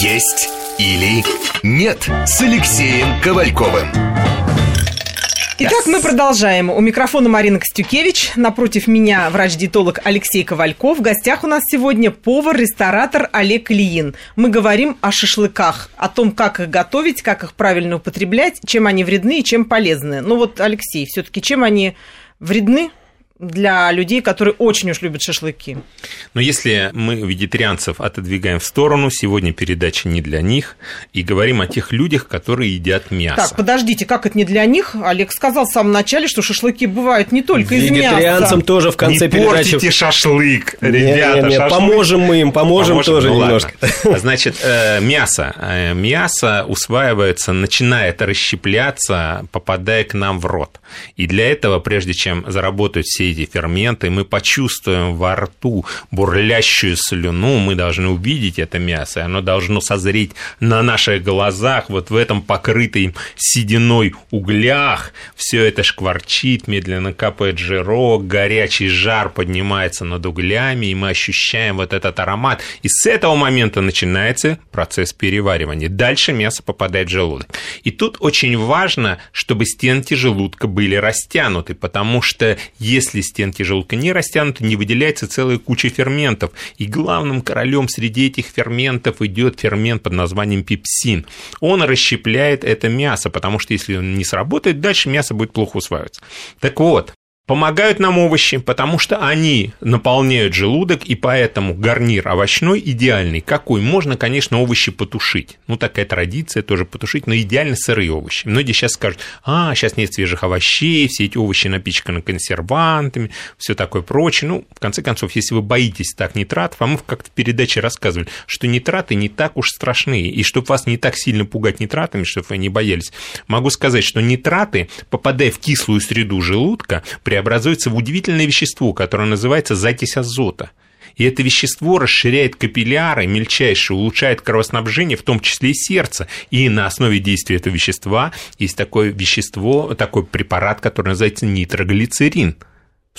Есть или нет с Алексеем Ковальковым. Итак, мы продолжаем. У микрофона Марина Костюкевич. Напротив меня врач-диетолог Алексей Ковальков. В гостях у нас сегодня повар-ресторатор Олег Ильин. Мы говорим о шашлыках, о том, как их готовить, как их правильно употреблять, чем они вредны и чем полезны. Ну вот, Алексей, все-таки чем они вредны? Для людей, которые очень уж любят шашлыки. Но если мы вегетарианцев отодвигаем в сторону, сегодня передача не для них, и говорим о тех людях, которые едят мясо. Так, подождите, как это не для них? Олег сказал в самом начале, что шашлыки бывают не только из мяса. Вегетарианцам тоже в конце не передачи... портите шашлык, ребята. Не, не, не, шашлык. Поможем мы им, поможем, Поможем? тоже Ну, немножко. ладно. Значит, э, мясо. Э, Мясо усваивается, начинает расщепляться, попадая к нам в рот. И для этого, прежде чем заработать все эти ферменты, мы почувствуем во рту бурлящую слюну, мы должны увидеть это мясо, и оно должно созреть на наших глазах, вот в этом покрытой сединой углях, все это шкварчит, медленно капает жирок, горячий жар поднимается над углями, и мы ощущаем вот этот аромат. И с этого момента начинается процесс переваривания. Дальше мясо попадает в желудок. И тут очень важно, чтобы стенки желудка были растянуты, потому что если стенки желудка не растянуты, не выделяется целая куча ферментов. И главным королем среди этих ферментов идет фермент под названием пепсин. Он расщепляет это мясо, потому что если он не сработает, дальше мясо будет плохо усваиваться. Так вот, Помогают нам овощи, потому что они наполняют желудок, и поэтому гарнир овощной идеальный. Какой? Можно, конечно, овощи потушить. Ну, такая традиция тоже потушить, но идеально сырые овощи. Многие сейчас скажут, а, сейчас нет свежих овощей, все эти овощи напичканы консервантами, все такое прочее. Ну, в конце концов, если вы боитесь так нитратов, а мы как-то в передаче рассказывали, что нитраты не так уж страшны, и чтобы вас не так сильно пугать нитратами, чтобы вы не боялись, могу сказать, что нитраты, попадая в кислую среду желудка, преобразуется в удивительное вещество, которое называется закись азота. И это вещество расширяет капилляры мельчайшие, улучшает кровоснабжение, в том числе и сердце. И на основе действия этого вещества есть такое вещество, такой препарат, который называется нитроглицерин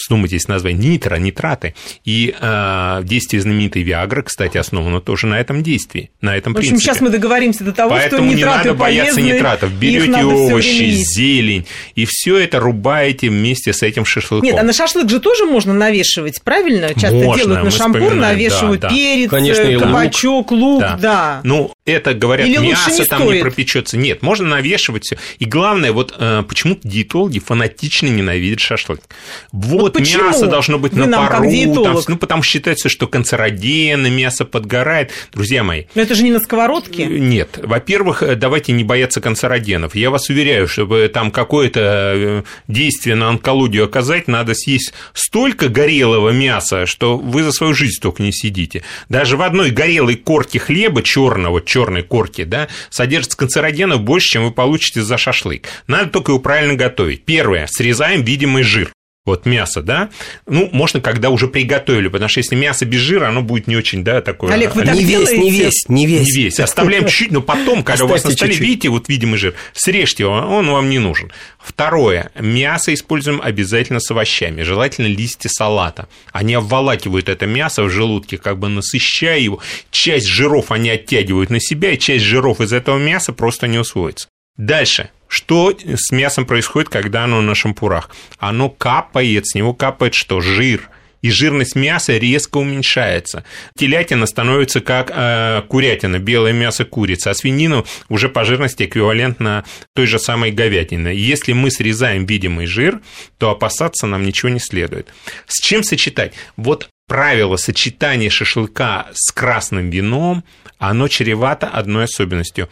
вдумайтесь название, нитро, нитраты. И э, действие знаменитой Виагры, кстати, основано тоже на этом действии, на этом В общем, принципе. сейчас мы договоримся до того, Поэтому что нитраты не надо бояться полезны, нитратов. Берете овощи, есть. зелень, и все это рубаете вместе с этим шашлыком. Нет, а на шашлык же тоже можно навешивать, правильно? Часто Можно, делают на шампур, навешивают да, да. перец, Конечно, э, лук. кабачок, лук, Да. да. Ну, это говорят, Или мясо не там стоит? не пропечется. Нет, можно навешивать все. И главное, вот э, почему диетологи фанатично ненавидят шашлык. Вот, Вот мясо должно быть Вы на пару. Там, ну, потому что считается, что канцерогены, мясо подгорает. Друзья мои, Но это же не на сковородке. нет. Во-первых, э, давайте не бояться канцерогенов. Я вас уверяю, чтобы там какое-то э, действие на онкологию оказать, надо съесть столько горелого мяса, что вы за свою жизнь столько не сидите. Даже в одной горелой корке хлеба, черного, черной корки, да, содержится канцерогенов больше, чем вы получите за шашлык. Надо только его правильно готовить. Первое. Срезаем видимый жир. Вот мясо, да, ну, можно, когда уже приготовили, потому что если мясо без жира, оно будет не очень, да, такое... Олег, вы так Не весь, не весь, не весь. Не весь. Оставляем чуть-чуть, но потом, когда у вас на Оставьте столе, чуть-чуть. видите, вот видимый жир, срежьте его, он вам не нужен. Второе. Мясо используем обязательно с овощами, желательно листья салата. Они обволакивают это мясо в желудке, как бы насыщая его. Часть жиров они оттягивают на себя, и часть жиров из этого мяса просто не усвоится. Дальше. Что с мясом происходит, когда оно на шампурах? Оно капает, с него капает что? Жир и жирность мяса резко уменьшается. Телятина становится как э, курятина, белое мясо курицы, а свинина уже по жирности эквивалентна той же самой говядине. Если мы срезаем видимый жир, то опасаться нам ничего не следует. С чем сочетать? Вот правило сочетания шашлыка с красным вином, оно чревато одной особенностью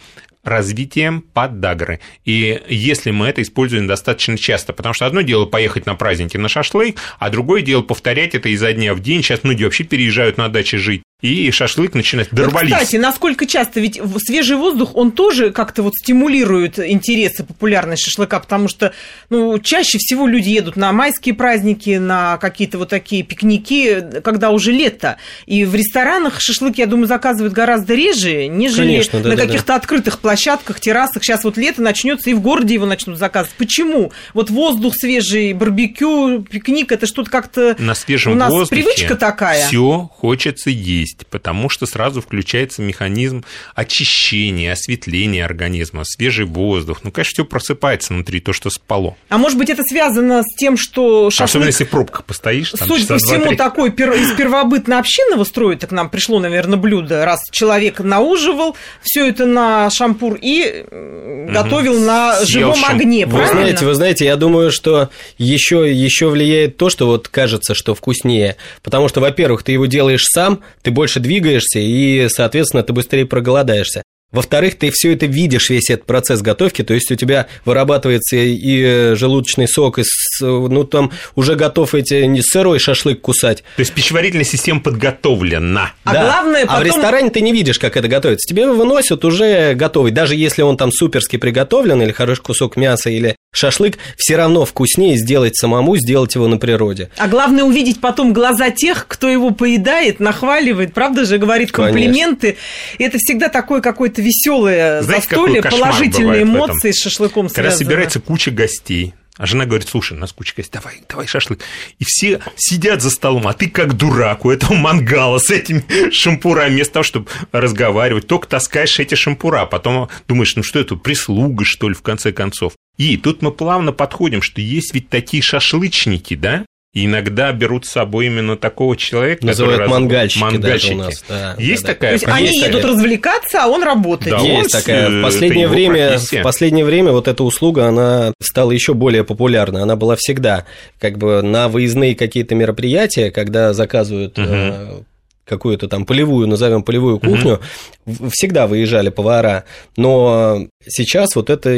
развитием подагры. И если мы это используем достаточно часто, потому что одно дело поехать на праздники на шашлык, а другое дело повторять это изо дня в день. Сейчас многие вообще переезжают на дачи жить. И шашлык начинает Вот, дорвались. кстати, насколько часто, ведь свежий воздух, он тоже как-то вот стимулирует интересы популярность шашлыка, потому что, ну, чаще всего люди едут на майские праздники, на какие-то вот такие пикники, когда уже лето. И в ресторанах шашлык, я думаю, заказывают гораздо реже, нежели Конечно, да, на да, да. каких-то открытых площадках, террасах. Сейчас вот лето начнется, и в городе его начнут заказывать. Почему? Вот воздух свежий, барбекю, пикник, это что-то как-то... на свежем У нас воздухе привычка такая. Все хочется есть. Есть, потому что сразу включается механизм очищения, осветления организма, свежий воздух. Ну, конечно, все просыпается внутри, то, что спало. А может быть, это связано с тем, что шашлык... Особенно, если в пробках постоишь. Там, Судя по всему, такой пер... из первобытно-общинного строя к нам пришло, наверное, блюдо, раз человек науживал все это на шампур и угу. готовил на Съел живом шам... огне, Вы знаете, вы знаете, я думаю, что еще, еще влияет то, что вот кажется, что вкуснее. Потому что, во-первых, ты его делаешь сам, ты больше двигаешься, и, соответственно, ты быстрее проголодаешься. Во-вторых, ты все это видишь, весь этот процесс готовки, то есть у тебя вырабатывается и э, желудочный сок, и ну там уже готов эти не сырой шашлык кусать. То есть пищеварительная система подготовлена. А да. главное потом... А в ресторане ты не видишь, как это готовится. Тебе выносят уже готовый, даже если он там суперски приготовлен, или хороший кусок мяса, или шашлык, все равно вкуснее сделать самому, сделать его на природе. А главное увидеть потом глаза тех, кто его поедает, нахваливает, правда же, говорит комплименты. Конечно. Это всегда такое какое-то какое-то веселое Знаете, застолье, положительные эмоции с шашлыком Когда связаны. собирается куча гостей, а жена говорит, слушай, у нас куча гостей, давай, давай шашлык. И все сидят за столом, а ты как дурак у этого мангала с этими шампурами, вместо того, чтобы разговаривать, только таскаешь эти шампура, а потом думаешь, ну что это, прислуга, что ли, в конце концов. И тут мы плавно подходим, что есть ведь такие шашлычники, да, и иногда берут с собой именно такого человека, Называют который мангальщики, мангальщики. у нас. Да, есть да, такая. То есть они есть едут развлекаться, а он работает. Да, есть он, такая. В последнее время, в последнее время вот эта услуга она стала еще более популярна. Она была всегда как бы на выездные какие-то мероприятия, когда заказывают угу какую-то там полевую, назовем полевую кухню, угу. всегда выезжали повара, но сейчас вот это,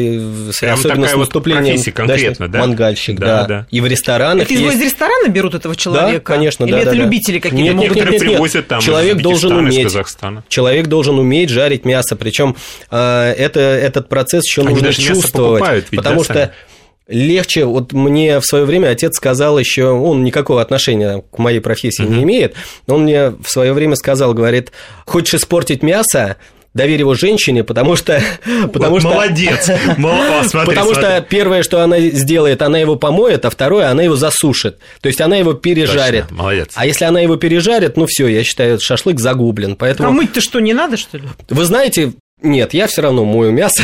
Прям особенно с наступлением конкретно, да? мангальщик, да, да. да. И в ресторанах Это есть... из ресторана берут этого человека? Да, конечно, Или да. это да, любители какие-то? Нет, могут... нет, нет, нет, привозят там человек должен уметь, человек должен уметь жарить мясо, причем э, это, этот процесс еще нужно чувствовать, ведь, потому да, что сами? Легче, вот мне в свое время отец сказал еще, он никакого отношения к моей профессии uh-huh. не имеет, но он мне в свое время сказал, говорит, хочешь испортить мясо, доверь его женщине, потому что... Потому вот что молодец! О, смотри, потому смотри. что первое, что она сделает, она его помоет, а второе, она его засушит. То есть она его пережарит. Точно, молодец. А если она его пережарит, ну все, я считаю, шашлык загублен. Поэтому... А мыть-то что, не надо, что ли? Вы знаете, нет, я все равно мою мясо,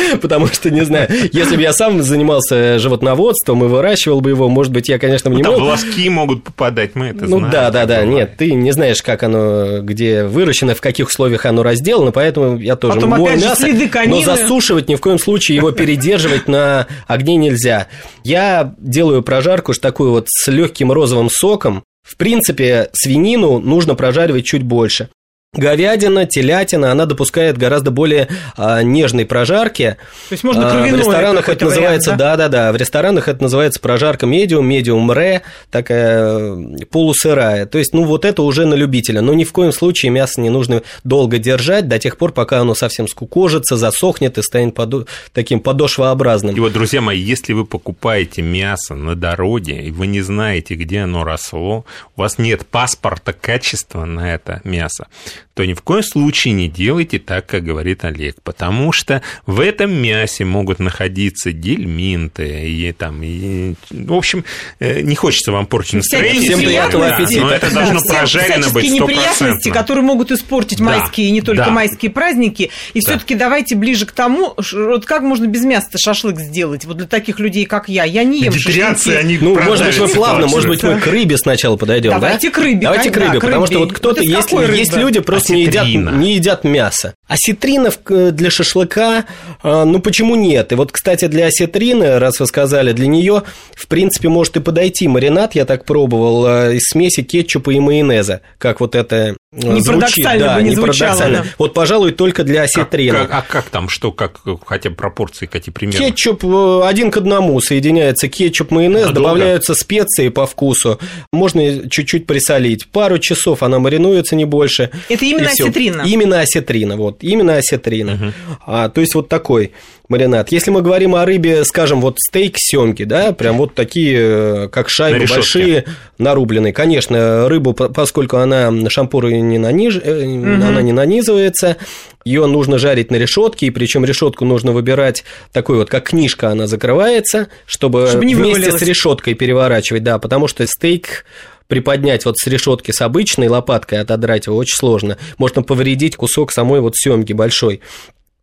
потому что, не знаю, если бы я сам занимался животноводством и выращивал бы его, может быть, я, конечно, бы не ну, мог. волоски могут попадать, мы это ну, знаем. Ну, да, да, да, нет, ты не знаешь, как оно, где выращено, в каких условиях оно разделано, поэтому я тоже Потом, мою мясо, но засушивать ни в коем случае его передерживать на огне нельзя. Я делаю прожарку такую вот с легким розовым соком, в принципе, свинину нужно прожаривать чуть больше. Говядина, телятина, она допускает гораздо более а, нежной прожарки. То есть можно кровяное В ресторанах это называется, да-да-да, в ресторанах это называется прожарка медиум, медиум ре, такая полусырая. То есть, ну, вот это уже на любителя. Но ни в коем случае мясо не нужно долго держать до тех пор, пока оно совсем скукожится, засохнет и станет подо... таким подошвообразным. И вот, друзья мои, если вы покупаете мясо на дороге, и вы не знаете, где оно росло, у вас нет паспорта качества на это мясо, то ни в коем случае не делайте так, как говорит Олег, потому что в этом мясе могут находиться гельминты и там, и, в общем, э, не хочется вам портить настроение. Всем приятного аппетита. Но это должно прожарено быть 100%. неприятности, которые могут испортить да. майские и не только да. майские праздники. И да. все-таки давайте ближе к тому, вот как можно без мяса шашлык сделать, вот для таких людей, как я. Я не ем шашлыки. они Ну, может быть, мы плавно, может быть, мы к рыбе сначала подойдем, Давайте да? к рыбе. Давайте к рыбе, потому что вот кто-то, есть, есть люди просто не едят, не едят мясо. Осетрина для шашлыка, а, ну почему нет? И вот, кстати, для осетрины, раз вы сказали, для нее, в принципе, может и подойти маринад, я так пробовал, а, из смеси кетчупа и майонеза, как вот это не звучит. Да, бы не, не звучало, да. Вот, пожалуй, только для осетрины. Как, как, а как там, что, как, хотя бы пропорции, какие примеры? Кетчуп э, один к одному соединяется кетчуп, майонез, а добавляются долго? специи по вкусу, можно чуть-чуть присолить. Пару часов она маринуется, не больше. Это именно осетрина? Именно осетрина, вот, именно осетрина. Угу. А, то есть вот такой маринад. Если мы говорим о рыбе, скажем, вот стейк семги, да, прям вот такие, э, как шайбы на большие, нарубленные. Конечно, рыбу, поскольку она шампуры не наниж... угу. она не нанизывается, ее нужно жарить на решетке, и причем решетку нужно выбирать такой вот, как книжка, она закрывается, чтобы, чтобы не вместе с решеткой переворачивать, да, потому что стейк приподнять вот с решетки с обычной лопаткой, отодрать его очень сложно. Можно повредить кусок самой вот семги большой.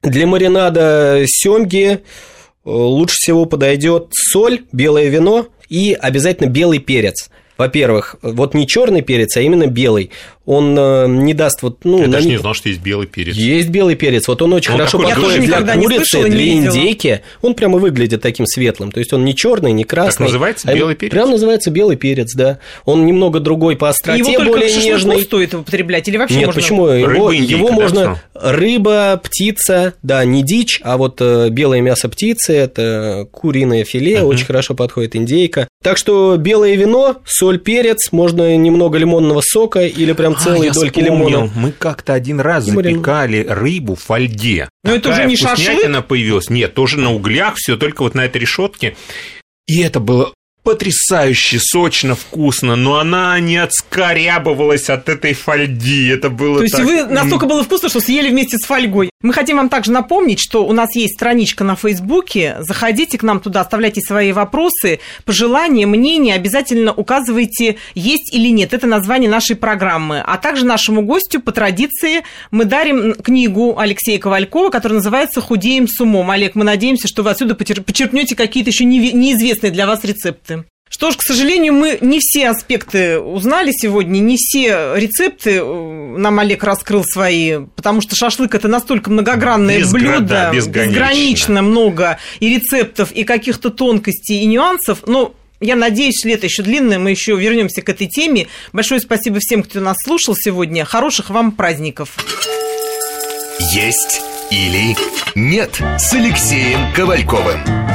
Для маринада семги э, лучше всего подойдет соль, белое вино и обязательно белый перец. Во-первых, вот не черный перец, а именно белый он э, не даст вот... Ну, Я даже не знал, что есть белый перец. Есть белый перец, вот он очень он хорошо подходит для курицы, для индейки. Он прямо выглядит таким светлым, то есть он не черный, не красный. Как называется? А белый перец? Прям называется белый перец, да. Он немного другой по остроте, его более только нежный. стоит употреблять или вообще Нет, можно... почему? Его, индейка, его можно... Рыба, птица, да, не дичь, а вот э, белое мясо птицы, это куриное филе, uh-huh. очень хорошо подходит индейка. Так что белое вино, соль, перец, можно немного лимонного сока или прям там целые а, дольки вспомнил. лимона. Мы как-то один раз запекали рыбу в фольге. Но это уже не шашлык? появилась. Нет, тоже на углях, все только вот на этой решетке. И это было потрясающе сочно, вкусно, но она не отскорябывалась от этой фольги. Это было То есть так... вы настолько было вкусно, что съели вместе с фольгой. Мы хотим вам также напомнить, что у нас есть страничка на Фейсбуке. Заходите к нам туда, оставляйте свои вопросы, пожелания, мнения. Обязательно указывайте, есть или нет. Это название нашей программы. А также нашему гостю по традиции мы дарим книгу Алексея Ковалькова, которая называется «Худеем с умом». Олег, мы надеемся, что вы отсюда почерпнете какие-то еще неизвестные для вас рецепты. Что ж, к сожалению, мы не все аспекты узнали сегодня, не все рецепты э, нам Олег раскрыл свои, потому что шашлык это настолько многогранное Безгра... блюдо, да, безгранично. безгранично много и рецептов, и каких-то тонкостей, и нюансов. Но я надеюсь, лето еще длинное, мы еще вернемся к этой теме. Большое спасибо всем, кто нас слушал сегодня. Хороших вам праздников. Есть или нет с Алексеем Ковальковым.